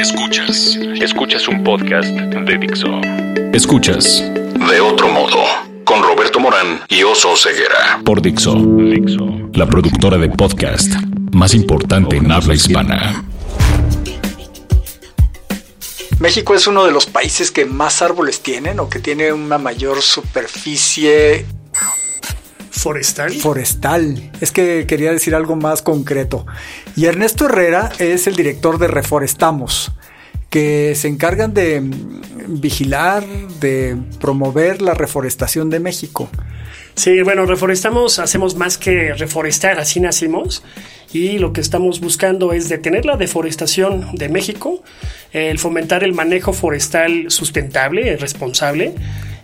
Escuchas. Escuchas un podcast de Dixo. Escuchas. De otro modo. Con Roberto Morán y Oso Ceguera. Por Dixo. Dixo. La productora de podcast más importante en habla hispana. México es uno de los países que más árboles tienen o que tiene una mayor superficie forestal. Forestal. Es que quería decir algo más concreto. Y Ernesto Herrera es el director de Reforestamos, que se encargan de vigilar, de promover la reforestación de México. Sí, bueno, reforestamos, hacemos más que reforestar, así nacimos. Y lo que estamos buscando es detener la deforestación de México, el fomentar el manejo forestal sustentable, responsable,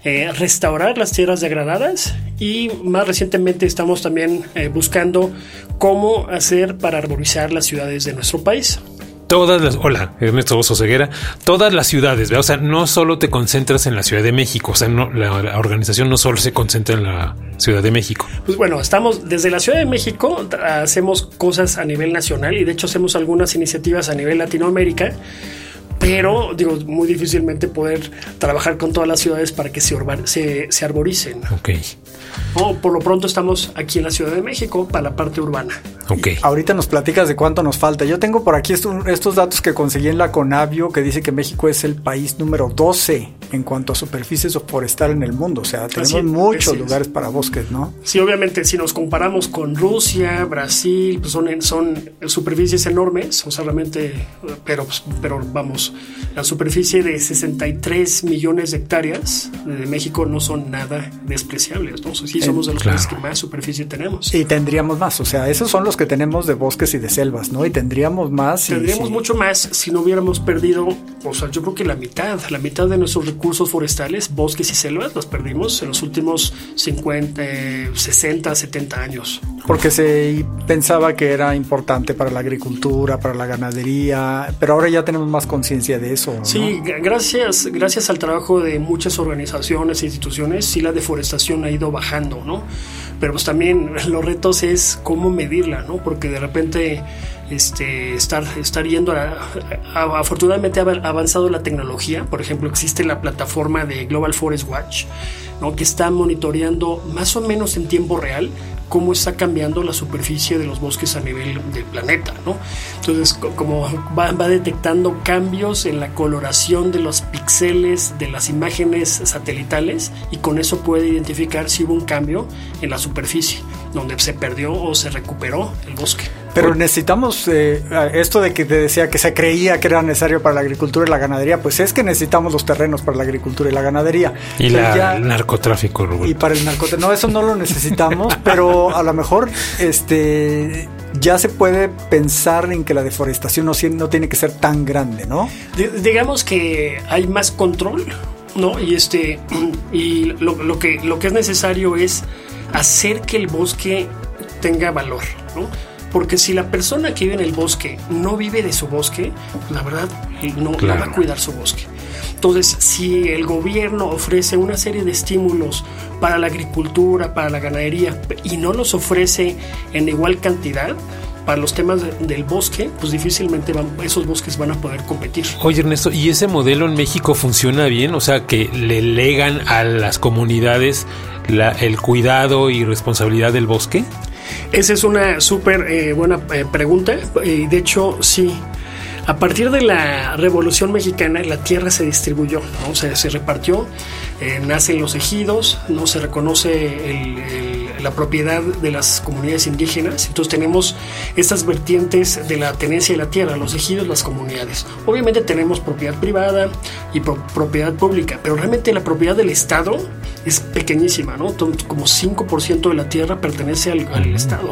eh, restaurar las tierras degradadas y más recientemente estamos también eh, buscando cómo hacer para arborizar las ciudades de nuestro país todas las, hola, Ernesto Bozo Ceguera, todas las ciudades, o sea, no solo te concentras en la Ciudad de México, o sea, no, la, organización no solo se concentra en la Ciudad de México. Pues bueno, estamos desde la Ciudad de México, hacemos cosas a nivel nacional y de hecho hacemos algunas iniciativas a nivel Latinoamérica pero digo, muy difícilmente poder trabajar con todas las ciudades para que se, se, se arboricen. Ok. O por lo pronto estamos aquí en la Ciudad de México para la parte urbana. Ok. Ahorita nos platicas de cuánto nos falta. Yo tengo por aquí estos, datos que conseguí en la Conavio que dice que México es el país número 12 en cuanto a superficie forestal en el mundo. O sea, tenemos muchos lugares para bosques, ¿no? Sí, obviamente, si nos comparamos con Rusia, Brasil, pues son, son superficies enormes, o sea, realmente, pero, pero vamos, la superficie de 63 millones de hectáreas de México no son nada despreciables. ¿no? sí, somos de los países que más superficie tenemos. Y tendríamos más, o sea, esos son los que tenemos de bosques y de selvas, ¿no? Y tendríamos más. Tendríamos mucho más si no hubiéramos perdido, o sea, yo creo que la mitad, la mitad de nuestros recursos forestales, bosques y selvas, los perdimos en los últimos 50, 60, 70 años. Porque se pensaba que era importante para la agricultura, para la ganadería, pero ahora ya tenemos más conciencia de eso. Sí, gracias, gracias al trabajo de muchas organizaciones e instituciones, sí la deforestación ha ido bajando, ¿no? Pero pues también los retos es cómo medirla, ¿no? Porque de repente este, estar, estar yendo a, afortunadamente ha avanzado la tecnología, por ejemplo existe la plataforma de Global Forest Watch, ¿no? que está monitoreando más o menos en tiempo real cómo está cambiando la superficie de los bosques a nivel del planeta. Entonces, como va, detectando cambios en la coloración de los píxeles de las imágenes satelitales y con eso puede identificar si hubo un cambio en la superficie, donde se perdió o se recuperó el bosque. Pero necesitamos eh, esto de que te decía que se creía que era necesario para la agricultura y la ganadería, pues es que necesitamos los terrenos para la agricultura y la ganadería. Y el narcotráfico, Y para el narcotráfico. No, eso no lo necesitamos, pero a lo mejor este ya se puede pensar en que la deforestación no, no tiene que ser tan grande, ¿no? digamos que hay más control, ¿no? Y este y lo, que lo que es necesario es hacer que el bosque tenga valor, ¿no? Porque si la persona que vive en el bosque no vive de su bosque, la verdad no, va a cuidar su bosque. Entonces, si el gobierno ofrece una serie de estímulos para la agricultura, para la ganadería, y no los ofrece en igual cantidad, para los temas del bosque, pues difícilmente esos bosques van a poder competir. Oye Ernesto, ¿y ese modelo en México funciona bien? O sea, que le legan a las comunidades el cuidado y responsabilidad del bosque. Esa es una súper eh, buena eh, pregunta. De hecho, sí. A partir de la Revolución Mexicana, la tierra se distribuyó, ¿no? se, se repartió, eh, nacen los ejidos, no se reconoce la propiedad de las comunidades indígenas. Entonces tenemos estas vertientes de la tenencia de la tierra, los ejidos, las comunidades. Obviamente tenemos propiedad privada y propiedad pública, pero realmente la propiedad del Estado es pequeñísima, ¿no? Como 5% de la tierra pertenece al, al Estado.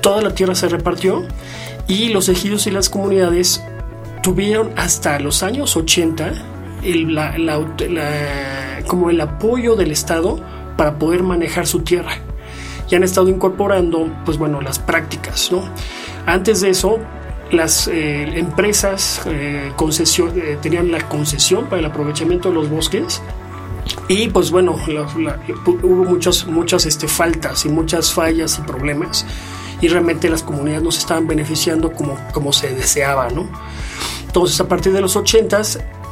Toda la tierra se repartió y los ejidos y las comunidades tuvieron hasta los años 80 el, como el apoyo del Estado para poder manejar su tierra. Han estado incorporando, pues bueno, las prácticas, ¿no? Antes de eso, las eh, empresas eh, eh, tenían la concesión para el aprovechamiento de los bosques y pues bueno, hubo muchas, muchas este, faltas y muchas fallas y problemas y realmente las comunidades no se estaban beneficiando como, como se deseaba, ¿no? Entonces, a partir de los 80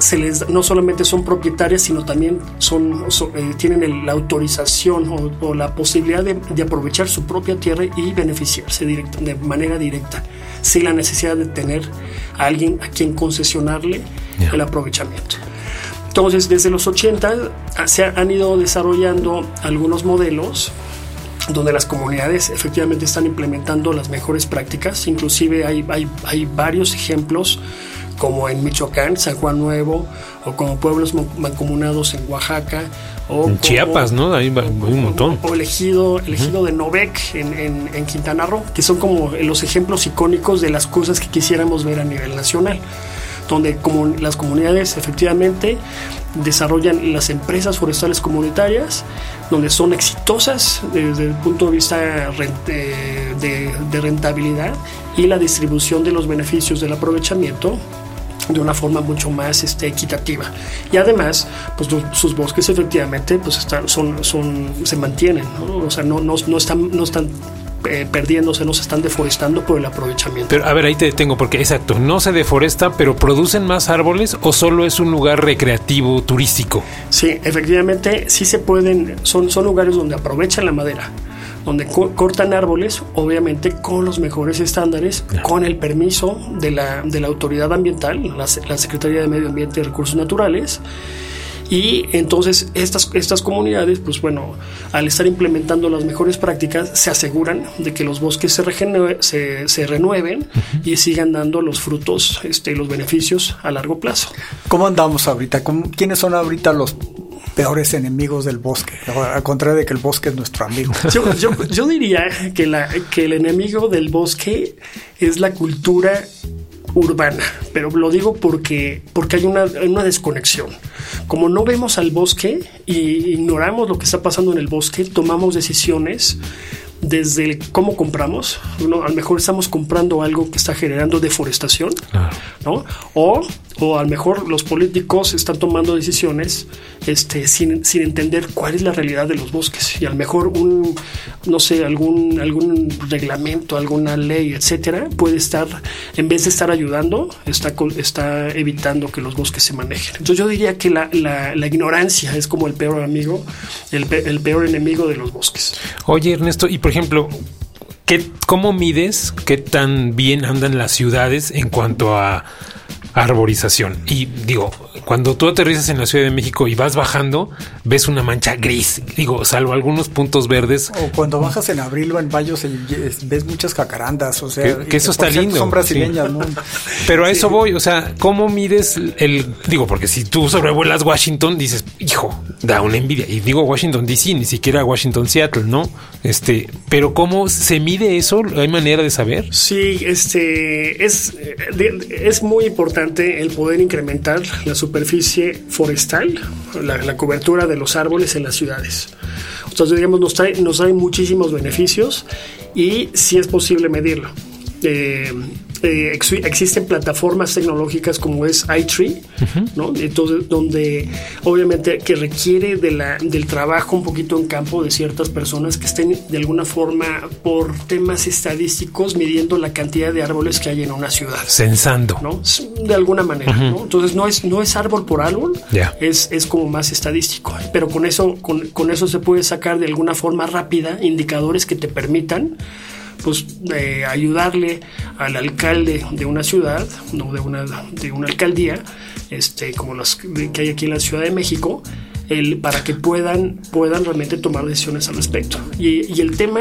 se les no solamente son propietarias, sino también son, eh, tienen la autorización o, la posibilidad de, aprovechar su propia tierra y beneficiarse de manera directa, sin la necesidad de tener a alguien a quien concesionarle el aprovechamiento. Entonces, desde los 80 ah, se han ido desarrollando algunos modelos donde las comunidades efectivamente están implementando las mejores prácticas. Inclusive hay, hay, hay varios ejemplos como en Michoacán, San Juan Nuevo, o como pueblos mancomunados en Oaxaca. O en Chiapas, ¿no? Hay, un montón. O, el ejido, el ejido de Novec en, en, Quintana Roo, que son como los ejemplos icónicos de las cosas que quisiéramos ver a nivel nacional donde como las comunidades efectivamente desarrollan las empresas forestales comunitarias, donde son exitosas desde el punto de vista de, rentabilidad y la distribución de los beneficios del aprovechamiento de una forma mucho más este, equitativa. Y además, pues sus bosques efectivamente pues están, son, son, se mantienen, o sea, no, no, no, están, no están eh, perdiéndose, no se están deforestando por el aprovechamiento. Pero a ver, ahí te detengo porque exacto, no se deforesta, pero producen más árboles o solo es un lugar recreativo, turístico. Sí, efectivamente, sí se pueden, son, son lugares donde aprovechan la madera donde cortan árboles, obviamente con los mejores estándares, con el permiso de la, de la autoridad ambiental, la, la Secretaría de Medio Ambiente y Recursos Naturales, y entonces estas, estas comunidades, pues bueno, al estar implementando las mejores prácticas, se aseguran de que los bosques se, se, renueven y sigan dando los frutos, este, los beneficios a largo plazo. ¿Cómo andamos ahorita? ¿Quiénes son ahorita los peores enemigos del bosque, al contrario de que el bosque es nuestro amigo. Yo, yo, yo diría que, la, que el enemigo del bosque es la cultura urbana, pero lo digo porque, porque hay una, una desconexión. Como no vemos al bosque y ignoramos lo que está pasando en el bosque, tomamos decisiones desde cómo compramos, ¿no? a lo mejor estamos comprando algo que está generando deforestación, ¿no? O, o a lo mejor los políticos están tomando decisiones este, sin, sin, entender cuál es la realidad de los bosques y a lo mejor un, no sé, algún, algún reglamento, alguna ley, etcétera, puede estar, en vez de estar ayudando, está, está evitando que los bosques se manejen. Entonces yo diría que la, la, ignorancia es como el peor amigo, el, el peor enemigo de los bosques. Oye Ernesto, y por ejemplo, ¿qué, ¿cómo mides qué tan bien andan las ciudades en cuanto a arborización. Y digo, cuando tú aterrizas en la Ciudad de México y vas bajando, ves una mancha gris, digo, salvo algunos puntos verdes. O cuando bajas en abril o en mayo ves muchas jacarandas, o sea, que, eso está lindo. Son brasileñas, Pero a eso voy, o sea, ¿cómo mides el, digo, porque si tú sobrevuelas Washington, dices, hijo, da una envidia. Y digo Washington DC, ni siquiera Washington Seattle, ¿no? Este, pero ¿cómo se mide eso? ¿Hay manera de saber? Sí, este, es, es muy importante el poder incrementar la superficie forestal, la, cobertura de los árboles en las ciudades. Entonces, digamos, nos trae, nos muchísimos beneficios y si es posible medirlo. Eh, eh, existen plataformas tecnológicas como es iTree, ¿no? Entonces, donde obviamente que requiere de la, del trabajo un poquito en campo de ciertas personas que estén de alguna forma por temas estadísticos midiendo la cantidad de árboles que hay en una ciudad. Censando. ¿no? De alguna manera, ¿no? Entonces no es, no es árbol por árbol, es, es como más estadístico. Pero con eso, con, con eso se puede sacar de alguna forma rápida indicadores que te permitan pues ayudarle al alcalde de una ciudad, no de una, de una alcaldía, este, como las que hay aquí en la Ciudad de México, el, para que puedan, puedan realmente tomar decisiones al respecto. Y el tema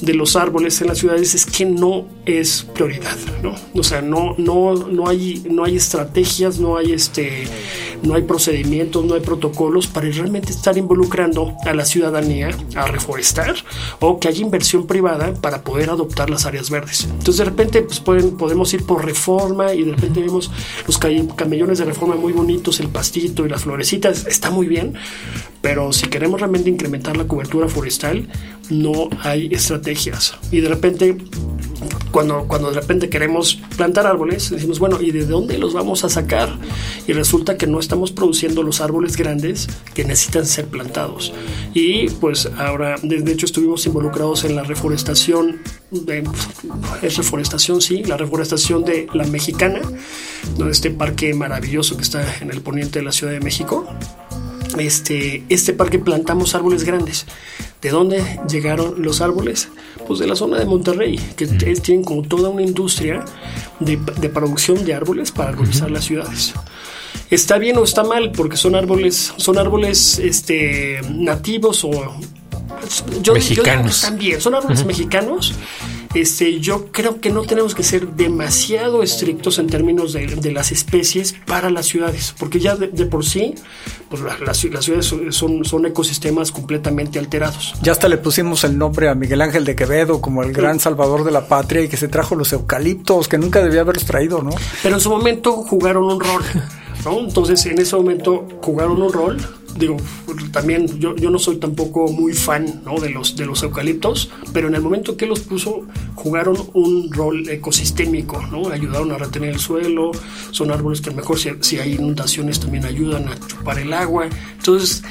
de los árboles en las ciudades es que no es prioridad, ¿no? O sea, no, no, no, hay, no hay estrategias, no hay, este, no hay procedimientos, no hay protocolos para realmente estar involucrando a la ciudadanía a reforestar o que haya inversión privada para poder adoptar las áreas verdes. Entonces, de repente, pues pueden, podemos ir por reforma y de repente vemos los camellones de reforma muy bonitos, el pastito y las florecitas, está muy bien, pero si queremos realmente incrementar la cobertura forestal, no hay estrategias. Y de repente, cuando, cuando de repente queremos plantar árboles, decimos, bueno, ¿y de dónde los vamos a sacar? Y resulta que no estamos produciendo los árboles grandes que necesitan ser plantados. Y pues ahora, de hecho, estuvimos involucrados en la reforestación es reforestación, sí, la reforestación de la mexicana, donde este parque maravilloso que está en el poniente de la Ciudad de México. Este, este parque plantamos árboles grandes. ¿De dónde llegaron los árboles? Pues de la zona de Monterrey, que tienen como toda una industria de, producción de árboles para arbolizar las ciudades. ¿Está bien o está mal? Porque son árboles, son árboles este, nativos o yo, mexicanos. también, son árboles mexicanos. Este, yo creo que no tenemos que ser demasiado estrictos en términos de, las especies para las ciudades, porque ya de, por sí pues las, ciudades son, son, ecosistemas completamente alterados. Ya hasta le pusimos el nombre a Miguel Ángel de Quevedo como el gran salvador de la patria y que se trajo los eucaliptos que nunca debía haber traído, ¿no? Pero en su momento jugaron un rol, ¿no? Entonces en ese momento jugaron un rol digo, también yo, yo no soy tampoco muy fan ¿no? de, los, de los eucaliptos, pero en el momento que los puso jugaron un rol ecosistémico, ¿no? ayudaron a retener el suelo, son árboles que mejor si, si hay inundaciones también ayudan a chupar el agua. Entonces,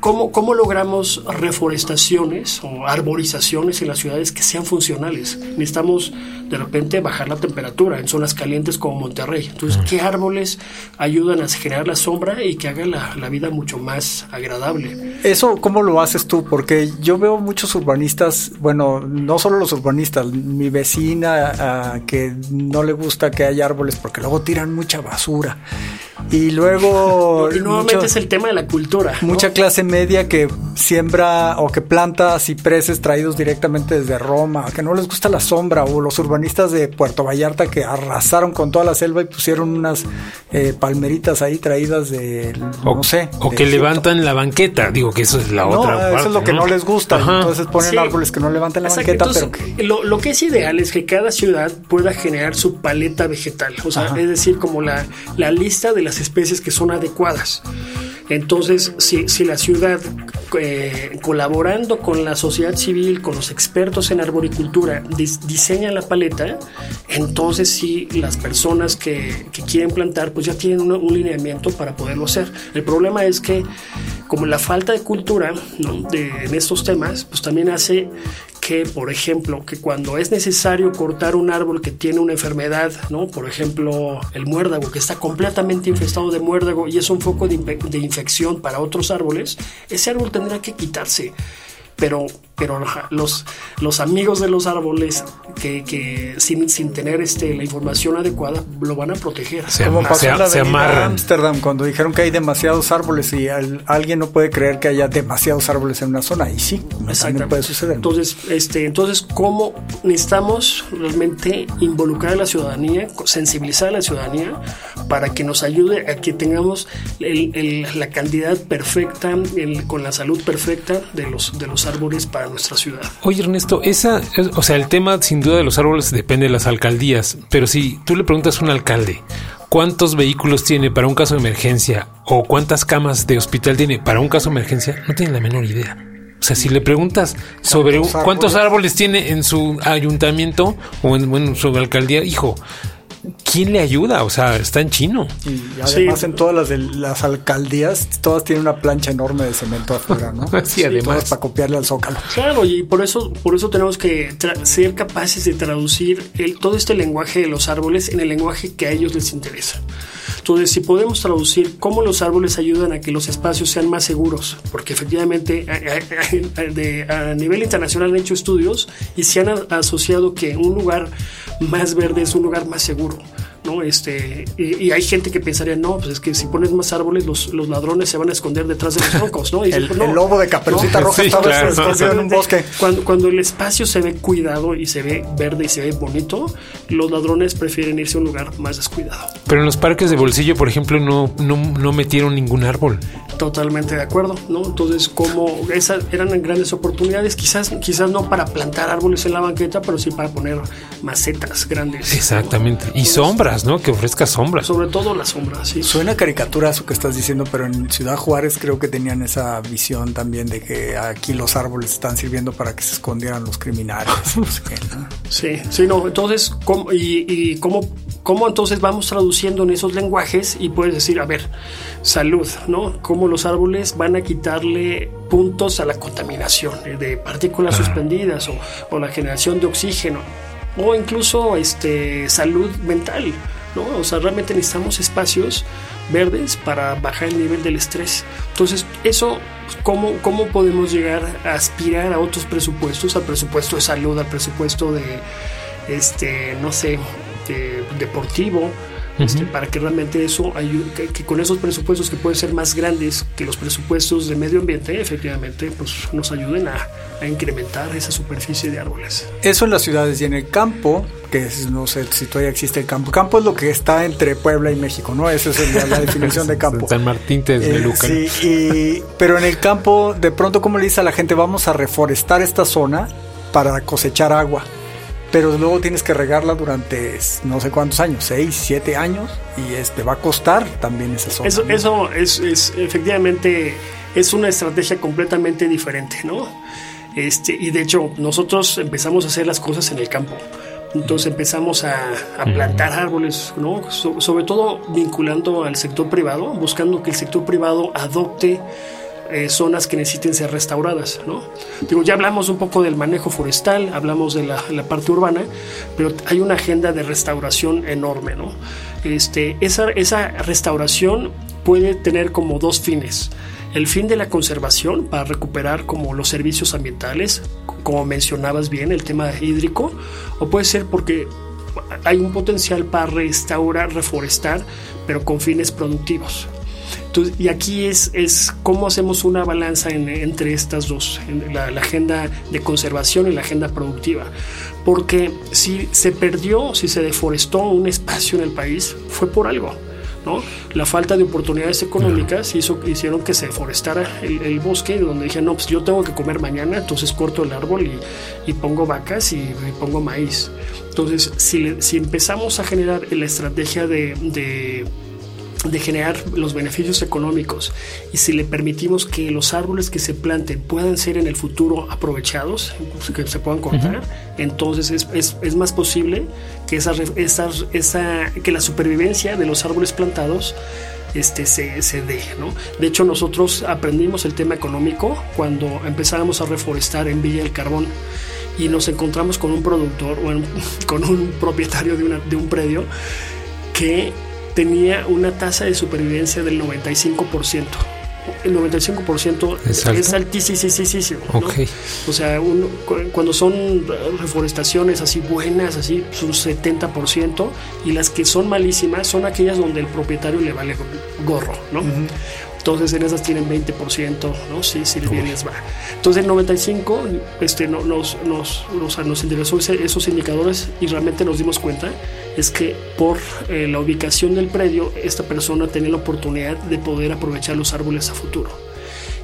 ¿Cómo, ¿Cómo, logramos reforestaciones o arborizaciones en las ciudades que sean funcionales? Necesitamos de repente bajar la temperatura en zonas calientes como Monterrey. Entonces, ¿qué árboles ayudan a generar la sombra y que haga la, la, vida mucho más agradable? Eso, ¿cómo lo haces tú? Porque yo veo muchos urbanistas, bueno, no solo los urbanistas, mi vecina ah, que no le gusta que haya árboles porque luego tiran mucha basura. Y luego... y nuevamente es el tema de la cultura. Mucha clase media que siembra o que planta cipreses traídos directamente desde Roma, que no les gusta la sombra, o los urbanistas de Puerto Vallarta que arrasaron con toda la selva y pusieron unas eh, palmeritas ahí traídas de, no sé. O que levantan la banqueta, digo que eso es la no, otra. Eso es lo que ¿no? les gusta, entonces ponen árboles que no levantan la banqueta. pero lo, lo, que es ideal es que cada ciudad pueda generar su paleta vegetal, o sea, es decir, como la, la lista de las especies que son adecuadas. Entonces, si, si la ciudad, eh, colaborando con la sociedad civil, con los expertos en arboricultura, diseña la paleta, entonces sí, las personas que, quieren plantar, pues ya tienen un, lineamiento para poderlo hacer. El problema es que, como la falta de cultura en estos temas, pues también hace que, por ejemplo, que cuando es necesario cortar un árbol que tiene una enfermedad, ¿no? Por ejemplo, el muérdago, que está completamente infestado de muérdago y es un foco de, de infección para otros árboles, ese árbol tendrá que quitarse pero, pero los, los amigos de los árboles que, que sin, sin, tener este, la información adecuada lo van a proteger. Se, Como pasó se, en la Amsterdam cuando dijeron que hay demasiados árboles y alguien no puede creer que haya demasiados árboles en una zona y sí, también puede suceder. Entonces, este, entonces cómo necesitamos realmente involucrar a la ciudadanía, sensibilizar a la ciudadanía para que nos ayude a que tengamos la cantidad perfecta, con la salud perfecta de los de los árboles para nuestra ciudad. Oye Ernesto, esa, o sea, el tema sin duda de los árboles depende de las alcaldías, pero si tú le preguntas a un alcalde cuántos vehículos tiene para un caso de emergencia o cuántas camas de hospital tiene para un caso de emergencia, no tiene la menor idea. O sea, si le preguntas sobre cuántos árboles tiene en su ayuntamiento o en, en su alcaldía, hijo, ¿quién le ayuda? O sea, está en chino. Y además en todas las de las alcaldías, todas tienen una plancha enorme de cemento afuera, ¿no? sí, además. para copiarle al zócalo. Claro, y por eso, por eso tenemos que ser capaces de traducir el, todo este lenguaje de los árboles en el lenguaje que a ellos les interesa. Entonces, si podemos traducir cómo los árboles ayudan a que los espacios sean más seguros, porque efectivamente a, nivel internacional han hecho estudios y se han asociado que un lugar más verde es un lugar más seguro. ¿No? Este, y, hay gente que pensaría, no, pues es que si pones más árboles, los, los ladrones se van a esconder detrás de los troncos, ¿no? el, lobo de caperucita roja estaba escondido en un bosque. Cuando, cuando el espacio se ve cuidado y se ve verde y se ve bonito, los ladrones prefieren irse a un lugar más descuidado. Pero en los parques de bolsillo, por ejemplo, no, no, no metieron ningún árbol. Totalmente de acuerdo, ¿no? Entonces, como esas eran grandes oportunidades, quizás, quizás no para plantar árboles en la banqueta, pero sí para poner macetas grandes. Exactamente. Y sombra sombras, ¿no? Que ofrezca sombras. Sobre todo las sombras, sí. Suena caricatura eso que estás diciendo, pero en Ciudad Juárez creo que tenían esa visión también de que aquí los árboles están sirviendo para que se escondieran los criminales. Sí, sí, no. Entonces, ¿cómo, y, y cómo, cómo entonces vamos traduciendo en esos lenguajes y puedes decir, a ver, salud, ¿no? Cómo los árboles van a quitarle puntos a la contaminación de partículas suspendidas o, o la generación de oxígeno o incluso este, salud mental. ¿no? O sea, realmente necesitamos espacios verdes para bajar el nivel del estrés. Entonces, eso, ¿cómo, cómo podemos llegar a aspirar a otros presupuestos? Al presupuesto de salud, al presupuesto de, este, no sé, de, deportivo, este, para que realmente eso ayude, que, con esos presupuestos que pueden ser más grandes que los presupuestos de medio ambiente, efectivamente, pues nos ayuden a, a incrementar esa superficie de árboles. Eso en las ciudades y en el campo, que es, no sé si todavía existe el campo. Campo es lo que está entre Puebla y México, ¿no? Esa es la, la definición de campo. San Martín te eh, Sí, y, pero en el campo, de pronto, como le dice a la gente, vamos a reforestar esta zona para cosechar agua pero luego tienes que regarla durante no sé cuántos años, seis, siete años, y este va a costar también esa zona. Eso, eso es, es, efectivamente es una estrategia completamente diferente, ¿no? Este, y de hecho, nosotros empezamos a hacer las cosas en el campo. Entonces empezamos a, a plantar árboles, ¿no? So, sobre todo vinculando al sector privado, buscando que el sector privado adopte eh, zonas que necesiten ser restauradas, ¿no? Digo, ya hablamos un poco del manejo forestal, hablamos de la, la, parte urbana, pero hay una agenda de restauración enorme, ¿no? Este, esa, esa restauración puede tener como dos fines. El fin de la conservación para recuperar como los servicios ambientales, como mencionabas bien, el tema hídrico, o puede ser porque hay un potencial para restaurar, reforestar, pero con fines productivos. Entonces, y aquí es, es cómo hacemos una balanza en, entre estas dos, la, la, agenda de conservación y la agenda productiva. Porque si se perdió, si se deforestó un espacio en el país, fue por algo. ¿no? La falta de oportunidades económicas hizo, hicieron que se deforestara el, el, bosque, donde dije, no, pues yo tengo que comer mañana, entonces corto el árbol y, y pongo vacas y, y, pongo maíz. Entonces, si, si empezamos a generar la estrategia de, de de generar los beneficios económicos y si le permitimos que los árboles que se planten puedan ser en el futuro aprovechados, que se puedan cortar, uh -huh. entonces es, es, es, más posible que, esa, esa, esa, que la supervivencia de los árboles plantados este, se, se dé. ¿no? De hecho, nosotros aprendimos el tema económico cuando empezábamos a reforestar en Villa del Carbón y nos encontramos con un productor, bueno, con un propietario de, una, de un predio que tenía una tasa de supervivencia del 95%. El 95% es, es altísimo. ¿no? Okay. O sea, uno, cuando son reforestaciones así buenas, así, son 70%, y las que son malísimas son aquellas donde el propietario le vale gorro, ¿no? Uh -huh. Entonces en esas tienen 20%, ¿no? Sí, sí, bien les va. Entonces el 95 este, no, nos, nos, nos, nos interesó ese, esos indicadores y realmente nos dimos cuenta es que por eh, la ubicación del predio, esta persona tenía la oportunidad de poder aprovechar los árboles a futuro.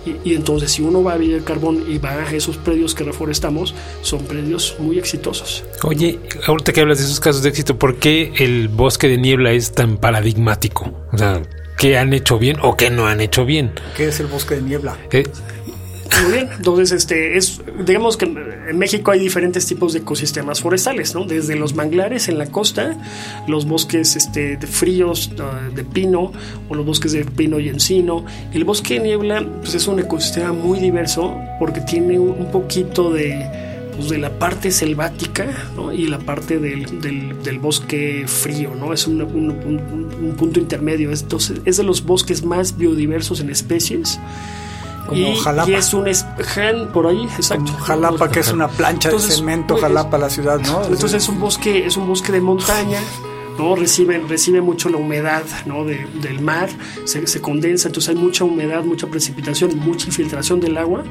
Y, y, entonces si uno va a Villa Carbón y va a esos predios que reforestamos, son predios muy exitosos. Oye, ahorita que hablas de esos casos de éxito, ¿por qué el bosque de niebla es tan paradigmático? O sea, ¿qué han hecho bien o qué no han hecho bien? ¿Qué es el bosque de niebla? Eh, muy bien, entonces este es, digamos que en México hay diferentes tipos de ecosistemas forestales, ¿no? Desde los manglares en la costa, los bosques este, de fríos uh, de pino o los bosques de pino y encino. El bosque de niebla pues es un ecosistema muy diverso porque tiene un poquito de pues de la parte selvática ¿no? y la parte del, del, del, bosque frío, ¿no? Es un, un, un, un punto intermedio. Entonces, es de los bosques más biodiversos en especies. Como y, Jalapa. y es un espejan por ahí, exacto. Como Jalapa, que es una plancha entonces, de cemento, Jalapa, la ciudad, ¿no? Entonces es un bosque, es un bosque de montaña. ¿no? Recibe, recibe mucho la humedad ¿no? de, del mar, se, se, condensa, entonces hay mucha humedad, mucha precipitación, mucha infiltración del agua,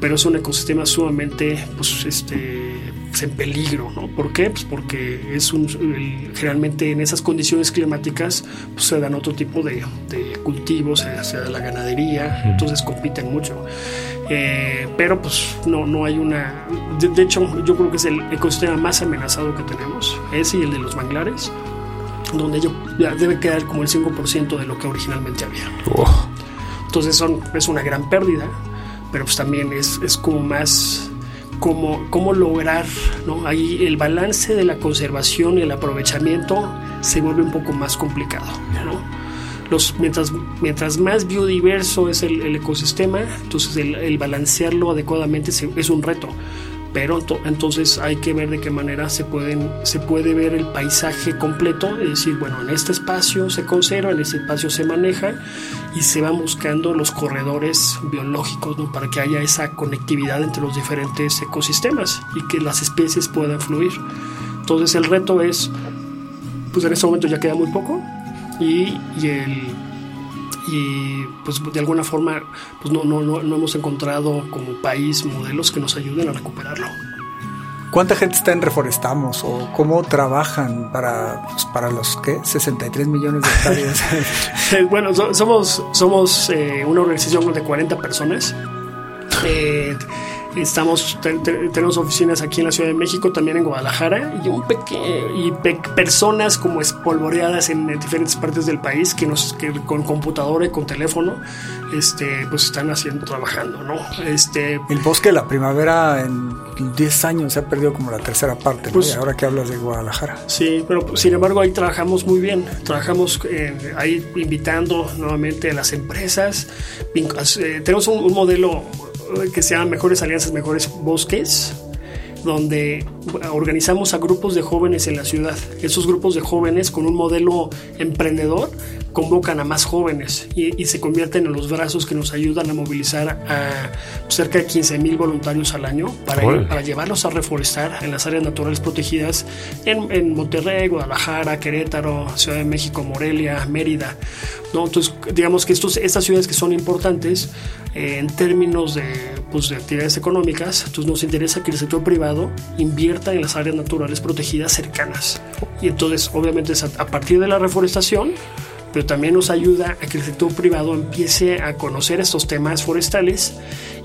pero es un ecosistema sumamente pues, este, pues, en peligro. ¿no? ¿Por qué? Pues porque es un, generalmente en esas condiciones climáticas pues, se dan otro tipo de, de cultivos, se, se, da la ganadería, entonces compiten mucho. Eh, pero pues no, no hay una... De, de, hecho, yo creo que es el ecosistema más amenazado que tenemos, ese y el de los manglares. donde ello debe quedar como el 5% de lo que originalmente había. Entonces son, es una gran pérdida, pero pues también es, es como más como cómo lograr, ¿no? Ahí el balance de la conservación y el aprovechamiento se vuelve un poco más complicado, ¿no? Los, mientras, mientras más biodiverso es el, ecosistema, entonces el, el balancearlo adecuadamente es un reto pero entonces hay que ver de qué manera se, pueden, se puede ver el paisaje completo, es decir, bueno, en este espacio se conserva, en este espacio se maneja y se van buscando los corredores biológicos ¿no? para que haya esa conectividad entre los diferentes ecosistemas y que las especies puedan fluir. Entonces el reto es, pues en este momento ya queda muy poco y, y el y pues de alguna forma pues no, no, no, hemos encontrado como país modelos que nos ayuden a recuperarlo. ¿Cuánta gente está en Reforestamos o cómo trabajan para, pues, para los ¿qué? 63 millones de hectáreas? bueno, somos, somos eh, una organización de 40 personas. Eh, Estamos, tenemos oficinas aquí en la Ciudad de México, también en Guadalajara, y, un y personas como espolvoreadas en, diferentes partes del país que, nos, que con computadora y con teléfono este, pues están haciendo, trabajando, ¿no? Este, el bosque de la primavera en 10 años se ha perdido como la tercera parte, pues, ahora que hablas de Guadalajara. Sí, pero sin embargo ahí trabajamos muy bien, trabajamos eh, ahí invitando nuevamente a las empresas, eh, tenemos un modelo que se llama Mejores Alianzas, Mejores Bosques, donde organizamos a grupos de jóvenes en la ciudad. Esos grupos de jóvenes con un modelo emprendedor convocan a más jóvenes y, se convierten en los brazos que nos ayudan a movilizar a cerca de 15 mil voluntarios al año para, para, llevarlos a reforestar en las áreas naturales protegidas en, en, Monterrey, Guadalajara, Querétaro, Ciudad de México, Morelia, Mérida. ¿no? Entonces, digamos que estos, estas ciudades que son importantes eh, en términos de, pues, de actividades económicas, entonces nos interesa que el sector privado invierta en las áreas naturales protegidas cercanas. Y entonces, obviamente, a partir de la reforestación, pero también nos ayuda a que el sector privado empiece a conocer estos temas forestales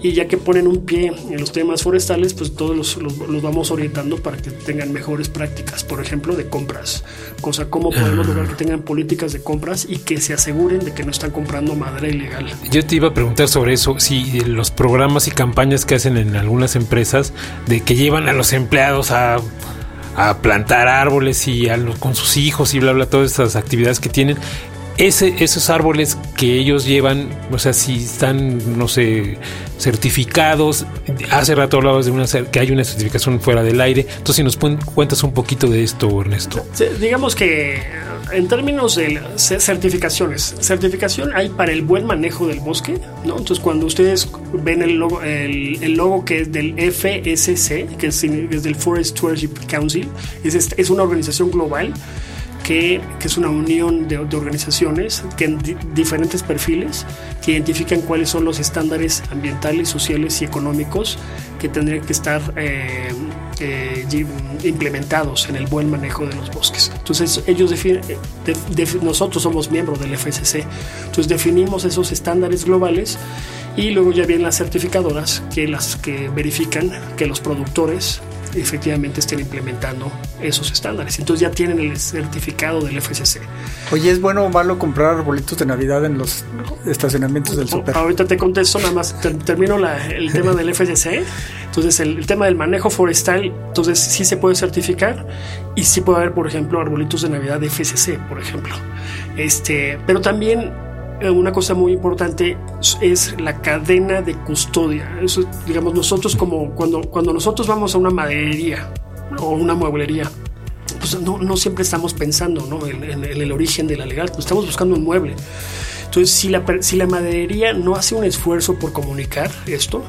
y ya que ponen un pie en los temas forestales, pues todos los, los, vamos orientando para que tengan mejores prácticas, por ejemplo, de compras. Cosa, cómo podemos lograr que tengan políticas de compras y que se aseguren de que no están comprando madera ilegal. Yo te iba a preguntar sobre eso, si los programas y campañas que hacen en algunas empresas de que llevan a los empleados a a plantar árboles y a con sus hijos y bla bla todas estas actividades que tienen ese, esos árboles que ellos llevan, o sea, si están, no sé, certificados, hace rato hablabas de una que hay una certificación fuera del aire, entonces si nos cuentas un poquito de esto, Ernesto. digamos que en términos de certificaciones, certificación hay para el buen manejo del bosque, ¿no? Entonces cuando ustedes ven el logo, el, logo que es del FSC, que es, del Forest Stewardship Council, es, es una organización global que, es una unión de, organizaciones que en diferentes perfiles que identifican cuáles son los estándares ambientales, sociales y económicos que tendrían que estar eh, eh, implementados en el buen manejo de los bosques. Entonces ellos definen, nosotros somos miembros del FSC, entonces definimos esos estándares globales y luego ya vienen las certificadoras que las que verifican que los productores efectivamente estén implementando esos estándares. Entonces ya tienen el certificado del FCC. Oye, ¿es bueno o malo comprar arbolitos de Navidad en los estacionamientos del super? Ahorita te contesto, nada más termino el tema del FCC. Entonces el, tema del manejo forestal, entonces sí se puede certificar y sí puede haber, por ejemplo, arbolitos de Navidad de FCC, por ejemplo. Este, pero también una cosa muy importante es la cadena de custodia. Eso, digamos, nosotros como cuando, cuando nosotros vamos a una maderería o una mueblería, pues no, no siempre estamos pensando ¿no? en, el origen de la legal, pues estamos buscando un mueble. Entonces, si la, si la maderería no hace un esfuerzo por comunicar esto,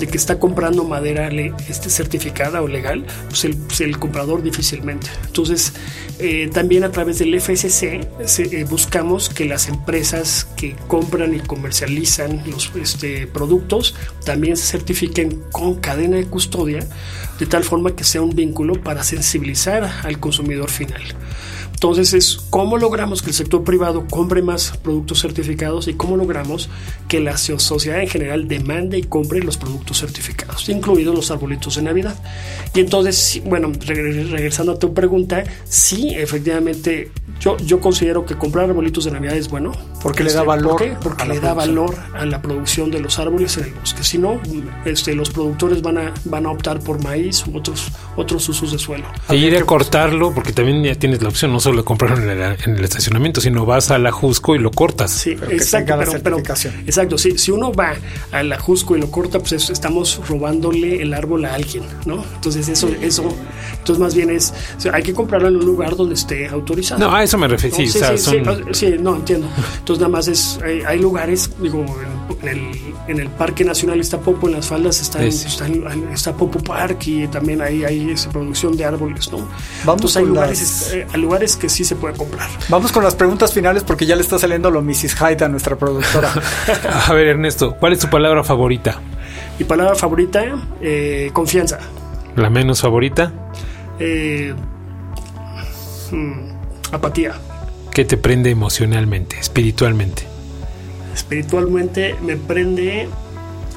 de que está comprando madera este, certificada o legal, pues el, pues el comprador difícilmente. Entonces, eh, también a través del FSC eh, buscamos que las empresas que compran y comercializan los este, productos también se certifiquen con cadena de custodia, de tal forma que sea un vínculo para sensibilizar al consumidor final Entonces es cómo logramos que el sector privado compre más productos certificados y cómo logramos que la sociedad en general demande y compre los productos certificados, incluidos los arbolitos de Navidad. Y entonces, bueno, regresando a tu pregunta, sí, efectivamente, yo, yo considero que comprar arbolitos de Navidad es bueno. Porque le da este, valor. Porque le da valor a la producción de los árboles en el bosque. Si no, este, los productores van a, van a optar por maíz u otros, otros usos de suelo. Y ir a cortarlo, porque también ya tienes la opción, no solo de comprarlo en el, estacionamiento, sino vas a la Jusco y lo cortas. Sí, exacto. Pero, exacto, sí, si uno va a la Jusco y lo corta, pues estamos robándole el árbol a alguien, ¿no? Entonces eso, eso, entonces más bien es, hay que comprarlo en un lugar donde esté autorizado. No, a eso me refiero. Sí, sí, no, entiendo. Entonces nada más es, hay, lugares, digo, en el, en el Parque Nacional está Popo, en las faldas está, está, Popo Park y también ahí hay esa producción de árboles, ¿no? Vamos Entonces hay lugares, eh, hay lugares que sí se puede comprar. Vamos con las preguntas finales porque ya le está saliendo lo Mrs. Hyde a nuestra productora. a ver, Ernesto, ¿cuál es tu palabra favorita? Mi palabra favorita, eh, confianza. ¿La menos favorita? Eh, hmm, apatía. ¿Qué te prende emocionalmente, espiritualmente? Espiritualmente me prende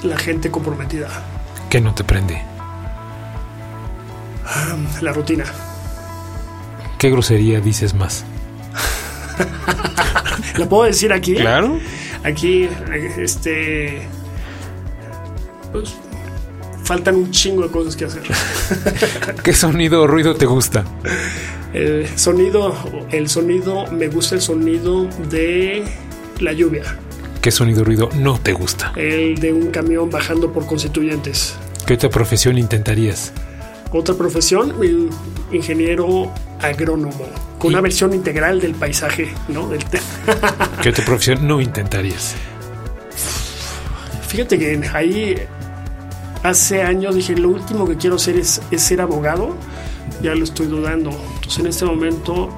la gente comprometida. ¿Qué no te prende? La rutina. ¿Qué grosería dices más? ¿Lo puedo decir aquí? Claro. Aquí, este. Pues, faltan un chingo de cosas que hacer. ¿Qué sonido o ruido te gusta? El sonido, el sonido, me gusta el sonido de la lluvia. ¿Qué sonido ruido no te gusta? El de un camión bajando por constituyentes. ¿Qué otra profesión intentarías? Otra profesión, ingeniero agrónomo, con una versión integral del paisaje, ¿no? ¿Qué otra profesión no intentarías? Fíjate que ahí hace años dije, lo último que quiero hacer es, ser abogado, ya lo estoy dudando. Entonces en este momento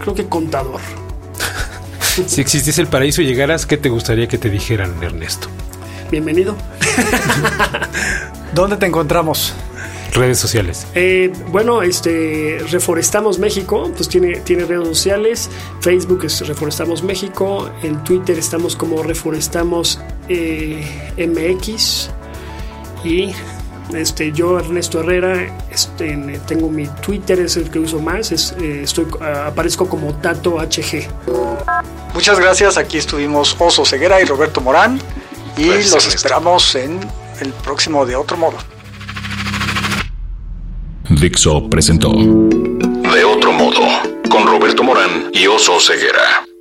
creo que contador. Si existiese el paraíso y llegaras, ¿qué te gustaría que te dijeran, Ernesto? Bienvenido. ¿Dónde te encontramos? Redes sociales. Eh, bueno, este Reforestamos México, pues tiene, tiene redes sociales. Facebook es Reforestamos México. En Twitter estamos como Reforestamos eh, MX. Y este, yo, Ernesto Herrera, este, tengo mi Twitter, es el que uso más, es, eh, estoy, aparezco como Tato HG. Muchas gracias, aquí estuvimos Oso Ceguera y Roberto Morán y los esperamos en el próximo de otro modo. Dixo presentó De otro modo con Roberto Morán y Oso Ceguera.